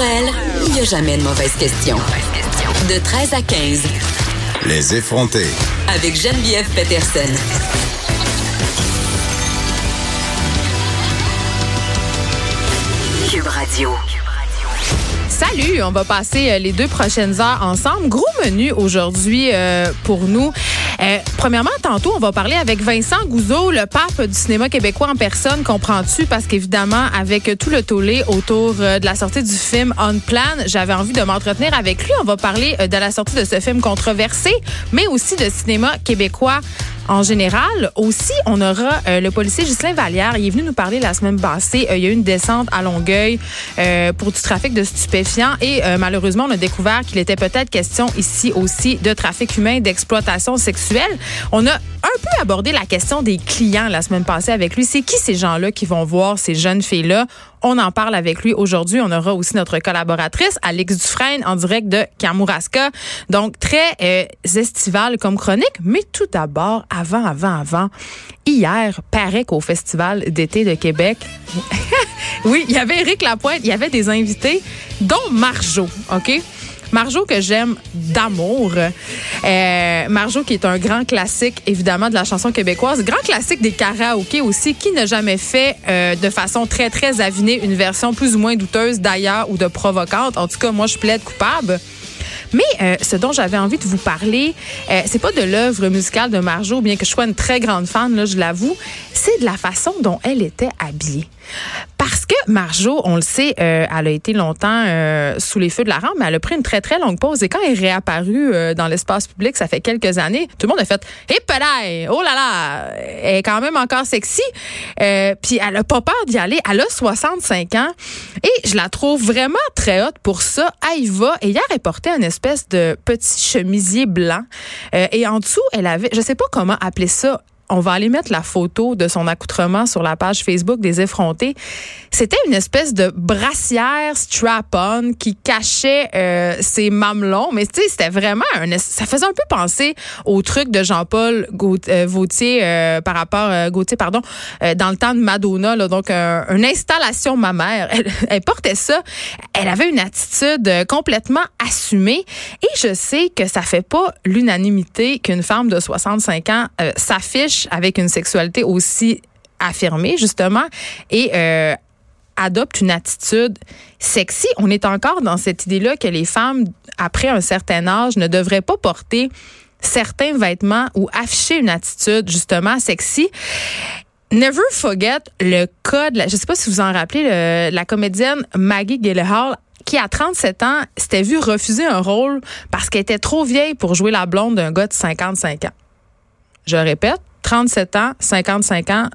Pour elle, il n'y a jamais de mauvaise question. De 13 à 15. Les effronter. Avec Geneviève Peterson. Cube Radio. Salut, on va passer euh, les deux prochaines heures ensemble. Gros menu aujourd'hui euh, pour nous. Euh, premièrement, tantôt, on va parler avec Vincent Gouzeau, le pape du cinéma québécois en personne. Comprends-tu? Parce qu'évidemment, avec tout le tollé autour de la sortie du film On Plan, j'avais envie de m'entretenir avec lui. On va parler de la sortie de ce film controversé, mais aussi de cinéma québécois en général. Aussi, on aura euh, le policier Ghislain Vallière. Il est venu nous parler la semaine passée. Euh, il y a eu une descente à Longueuil euh, pour du trafic de stupéfiants et malheureusement, on a découvert qu'il était peut-être question ici aussi de trafic humain, d'exploitation sexuelle. On a un peu abordé la question des clients la semaine passée avec lui. C'est qui ces gens-là qui vont voir ces jeunes filles-là? On en parle avec lui aujourd'hui. On aura aussi notre collaboratrice, Alex Dufresne, en direct de Kamouraska. Donc, très euh, estival comme chronique. Mais tout d'abord, avant, avant, avant, hier, paraît qu'au Festival d'été de Québec, oui, il y avait Éric Lapointe, il y avait des invités, dont Marjo, OK? Marjo que j'aime d'amour. Euh, Marjo qui est un grand classique évidemment de la chanson québécoise, grand classique des karaokés aussi. Qui n'a jamais fait euh, de façon très très avinée une version plus ou moins douteuse d'ailleurs ou de provocante. En tout cas, moi je plaide coupable. Mais euh, ce dont j'avais envie de vous parler, euh, c'est pas de l'œuvre musicale de Marjo, bien que je sois une très grande fan, là, je l'avoue, c'est de la façon dont elle était habillée. Parce que Marjo, on le sait, euh, elle a été longtemps euh, sous les feux de la rampe, mais elle a pris une très, très longue pause. Et quand elle est réapparue euh, dans l'espace public, ça fait quelques années, tout le monde a fait « Hé, oh là là! Elle est quand même encore sexy. Puis elle a pas peur d'y aller. Elle a 65 ans. Et je la trouve vraiment très haute pour ça. Elle y va. Et hier, elle portait une espèce de petit chemisier blanc. et en dessous, elle avait, je sais pas comment appeler ça, on va aller mettre la photo de son accoutrement sur la page Facebook des effrontés. C'était une espèce de brassière strap-on qui cachait euh, ses mamelons, mais tu sais, c'était vraiment un, ça faisait un peu penser au truc de Jean-Paul euh, Gaultier euh, par rapport euh, Gauthier pardon dans le temps de Madonna là, donc une installation mammaire. Elle, elle portait ça, elle avait une attitude complètement assumée et je sais que ça fait pas l'unanimité qu'une femme de 65 ans s'affiche avec une sexualité aussi affirmée, justement, et euh, adopte une attitude sexy. On est encore dans cette idée-là que les femmes, après un certain âge, ne devraient pas porter certains vêtements ou afficher une attitude, justement, sexy. Never forget le code, je sais pas si vous en rappelez, la comédienne Maggie Gyllenhaal qui, à 37 ans, s'était vue refuser un rôle parce qu'elle était trop vieille pour jouer la blonde d'un gars de 55 ans. Je répète, 37 ans, 55 ans,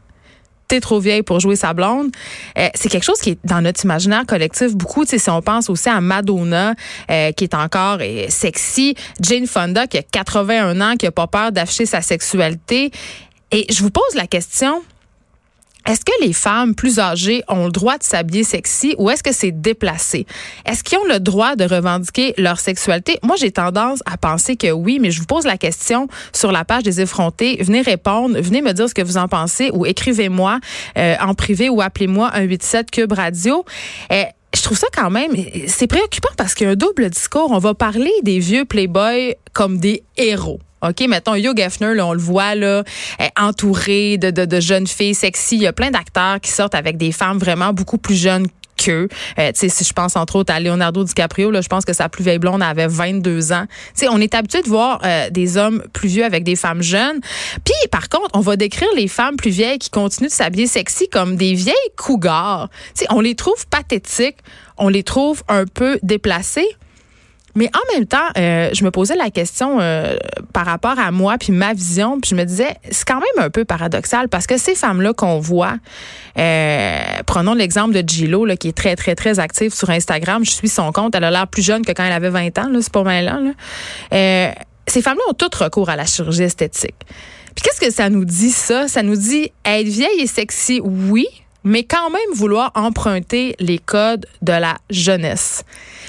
t'es trop vieille pour jouer sa blonde. Euh, c'est quelque chose qui est dans notre imaginaire collectif beaucoup. Si on pense aussi à Madonna, euh, qui est encore euh, sexy, Jane Fonda, qui a 81 ans, qui a pas peur d'afficher sa sexualité. Et je vous pose la question, est-ce que les femmes plus âgées ont le droit de s'habiller sexy ou est-ce que c'est déplacé? Est-ce qu'ils ont le droit de revendiquer leur sexualité? Moi, j'ai tendance à penser que oui, mais je vous pose la question sur la page des effrontés. Venez répondre, venez me dire ce que vous en pensez ou écrivez-moi euh, en privé ou appelez-moi 187 Cube Radio. Euh, je trouve ça quand même, c'est préoccupant parce qu'il y a un double discours. On va parler des vieux playboys comme des héros. OK, mettons, Hugh Hefner, là, on le voit, là, entouré de, jeunes filles sexy. Il y a plein d'acteurs qui sortent avec des femmes vraiment beaucoup plus jeunes qu'eux. Euh, tu si je pense entre autres à Leonardo DiCaprio, là, je pense que sa plus vieille blonde avait 22 ans. Tu on est habitué de voir euh, des hommes plus vieux avec des femmes jeunes. Puis, par contre, on va décrire les femmes plus vieilles qui continuent de s'habiller sexy comme des vieilles cougars. Tu on les trouve pathétiques, on les trouve un peu déplacées. Mais en même temps, euh, je me posais la question euh, par rapport à moi puis ma vision, puis je me disais c'est quand même un peu paradoxal parce que ces femmes-là qu'on voit, euh, prenons l'exemple de Gillo là, qui est très très très active sur Instagram, je suis son compte, elle a l'air plus jeune que quand elle avait 20 ans, là, c'est pas mal là. là. ces femmes-là ont tout recours à la chirurgie esthétique. Puis qu'est-ce que ça nous dit ça? Ça nous dit être vieille et sexy, oui, mais quand même vouloir emprunter les codes de la jeunesse.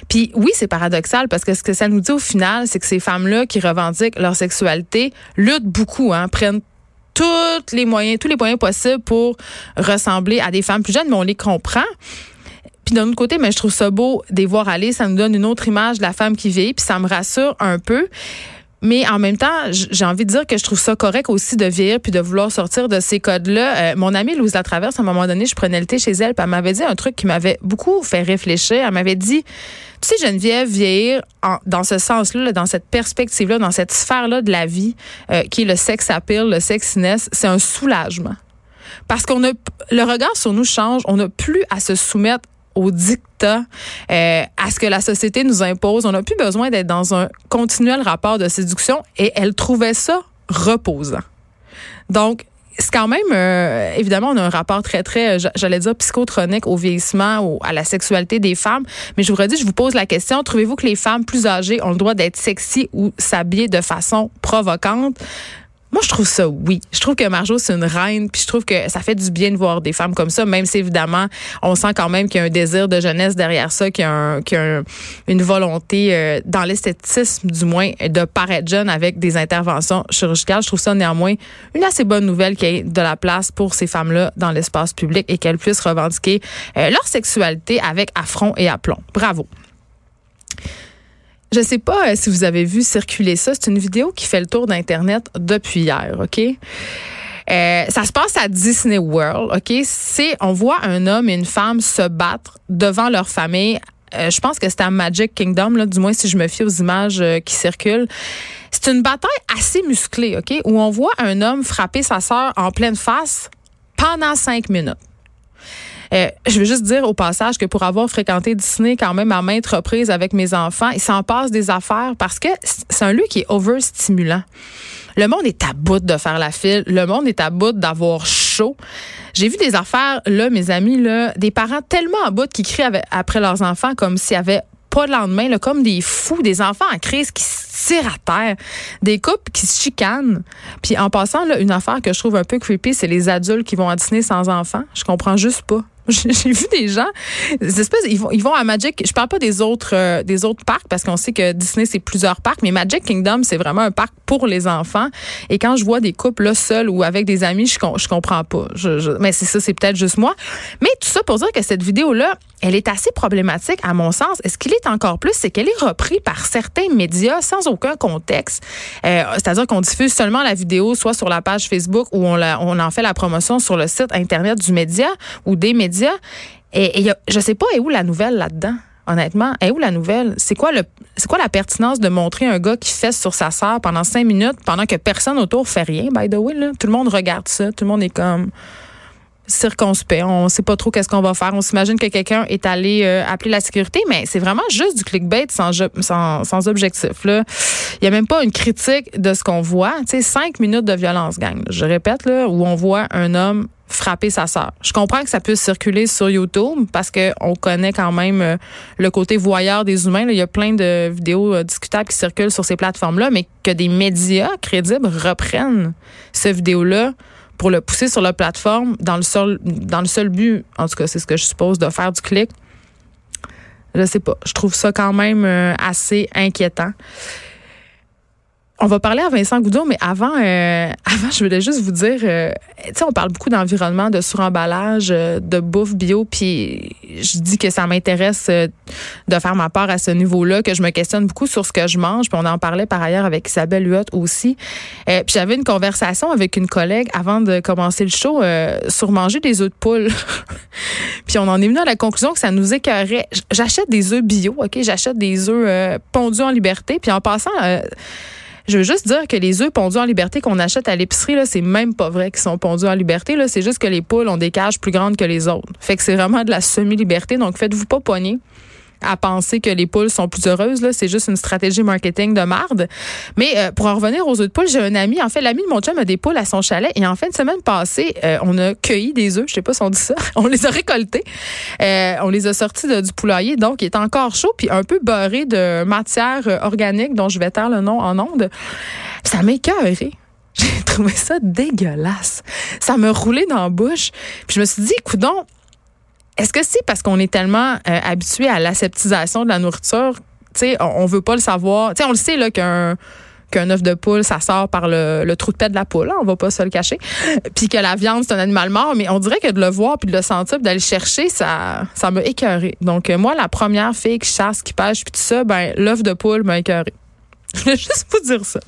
Puis oui, c'est paradoxal parce que ce que ça nous dit au final, c'est que ces femmes-là qui revendiquent leur sexualité luttent beaucoup, hein, prennent tous les moyens, tous les moyens possibles pour ressembler à des femmes plus jeunes, mais on les comprend. Puis d'un autre côté, mais je trouve ça beau de les voir aller. Ça nous donne une autre image de la femme qui vit, puis ça me rassure un peu. Mais en même temps, j'ai envie de dire que je trouve ça correct aussi de vieillir puis de vouloir sortir de ces codes-là. Euh, mon amie Louise Latraverse, à un moment donné, je prenais le thé chez elle, puis elle m'avait dit un truc qui m'avait beaucoup fait réfléchir. Elle m'avait dit, tu sais, Geneviève, vieillir dans ce sens-là, dans cette perspective-là, dans cette sphère-là de la vie, euh, qui est le sex appeal, le sexiness, c'est un soulagement. Parce qu'on a le regard sur nous change, on n'a plus à se soumettre au euh, à ce que la société nous impose. On n'a plus besoin d'être dans un continuel rapport de séduction et elle trouvait ça reposant. Donc, c'est quand même, euh, évidemment, on a un rapport très, très, j'allais dire, psychotronique au vieillissement, ou à la sexualité des femmes. Mais je vous redis, je vous pose la question, trouvez-vous que les femmes plus âgées ont le droit d'être sexy ou s'habiller de façon provocante? Moi, je trouve ça oui. Je trouve que Marjo, c'est une reine, puis je trouve que ça fait du bien de voir des femmes comme ça, même si évidemment, on sent quand même qu'il y a un désir de jeunesse derrière ça, qu'il y a, une volonté euh, dans l'esthétisme, du moins, de paraître jeune avec des interventions chirurgicales. Je trouve ça néanmoins une assez bonne nouvelle qu'il y ait de la place pour ces femmes-là dans l'espace public et qu'elles puissent revendiquer euh, leur sexualité avec affront et aplomb. Bravo. Je sais pas euh, si vous avez vu circuler ça. C'est une vidéo qui fait le tour d'Internet depuis hier, OK? Euh, ça se passe à Disney World, OK? C'est, on voit un homme et une femme se battre devant leur famille. Euh, je pense que c'est à Magic Kingdom, là, du moins si je me fie aux images qui circulent. C'est une bataille assez musclée, OK? Où on voit un homme frapper sa sœur en pleine face pendant cinq minutes. Euh, je veux juste dire au passage que pour avoir fréquenté Disney quand même à maintes reprises avec mes enfants, il s'en passe des affaires parce que c'est un lieu qui est overstimulant. Le monde est à bout de faire la file. Le monde est à bout d'avoir chaud. J'ai vu des affaires, là, mes amis, là, des parents tellement à bout qui crient après leurs enfants comme s'il y avait pas de lendemain, là, comme des fous, des enfants en crise qui se tirent à terre, des couples qui se chicanent. Puis en passant, là, une affaire que je trouve un peu creepy, c'est les adultes qui vont à Disney sans enfants. Je comprends juste pas. J'ai vu des gens, ils vont, ils vont à Magic. Je parle pas des autres, euh, des autres parcs parce qu'on sait que Disney c'est plusieurs parcs, mais Magic Kingdom c'est vraiment un parc pour les enfants. Et quand je vois des couples là seuls ou avec des amis, je, je comprends pas. Mais c'est ça, c'est peut-être juste moi. Mais tout ça pour dire que cette vidéo là, elle est assez problématique à mon sens. Est-ce qu'il est encore plus, c'est qu'elle est reprise par certains médias sans aucun contexte. Euh, C'est-à-dire qu'on diffuse seulement la vidéo soit sur la page Facebook ou on, on en fait la promotion sur le site internet du média ou des médias et, et je sais pas, est où la nouvelle là-dedans? Honnêtement, est où la nouvelle? C'est quoi c'est quoi la pertinence de montrer un gars qui fesse sur sa sœur pendant cinq minutes pendant que personne autour fait rien, by the way? Tout le monde regarde ça. Tout le monde est comme circonspect. On sait pas trop qu'est-ce qu'on va faire. On s'imagine que quelqu'un est allé euh, appeler la sécurité, mais c'est vraiment juste du clickbait sans, sans, objectif. Là. Il y a même pas une critique de ce qu'on voit. Cinq minutes de violence, gang. Je répète, là, où on voit un homme frapper sa sœur. Je comprends que ça puisse circuler sur YouTube parce que on connaît quand même euh, le côté voyeur des humains. Il y a plein de vidéos euh, discutables qui circulent sur ces plateformes-là, mais que des médias crédibles reprennent cette vidéo-là pour le pousser sur la plateforme dans le seul, dans le seul but, en tout cas, c'est ce que je suppose, de faire du clic. Je sais pas. Je trouve ça quand même euh, assez inquiétant. On va parler à Vincent Goudon, mais avant, euh, avant, je voulais juste vous dire, euh, tu sais, on parle beaucoup d'environnement, de suremballage, euh, de bouffe bio, puis je dis que ça m'intéresse de faire ma part à ce niveau-là, que je me questionne beaucoup sur ce que je mange, puis on en parlait par ailleurs avec Isabelle Huot aussi. puis j'avais une conversation avec une collègue avant de commencer le show sur manger des œufs de poule. puis on en est venu à la conclusion que ça nous écœurait. J'achète des œufs bio, ok, j'achète des œufs pondus en liberté, puis en passant je veux juste dire que les œufs pondus en liberté qu'on achète à l'épicerie, là, c'est même pas vrai qu'ils sont pondus en liberté. Là, c'est juste que les poules ont des cages plus grandes que les autres. Fait que c'est vraiment de la semi-liberté. Donc, faites-vous pas pogner à penser que les poules sont plus heureuses. C'est juste une stratégie marketing de marde. Mais euh, pour en revenir aux œufs de poules, j'ai un ami. En fait, l'ami de mon chum a des poules à son chalet. Et en fin de semaine passée, euh, on a cueilli des œufs. Je sais pas si on dit ça. on les a récoltés. Euh, on les a sortis du poulailler. Donc, il est encore chaud puis un peu beurré de matière organique dont je vais taire le nom en ondes. Ça m'écœurait. J'ai trouvé ça dégueulasse. Ça me roulait dans la bouche. Puis je me suis dit, coudon, est-ce que c'est parce qu'on est tellement euh, habitué à l'aseptisation de la nourriture, tu sais, on, veut pas le savoir? Tu on le sait là qu'un qu'un œuf de poule, ça sort par le, trou de paix de la poule, hein, on va pas se le cacher. Puis que la viande, c'est un animal mort, mais on dirait que de le voir puis de le sentir, d'aller chercher, ça ça m'a écœuré. Donc moi, la première fille qui chasse, qui pêche, puis tout ça, ben l'œuf de poule m'a écœuré. Je voulais juste vous dire ça.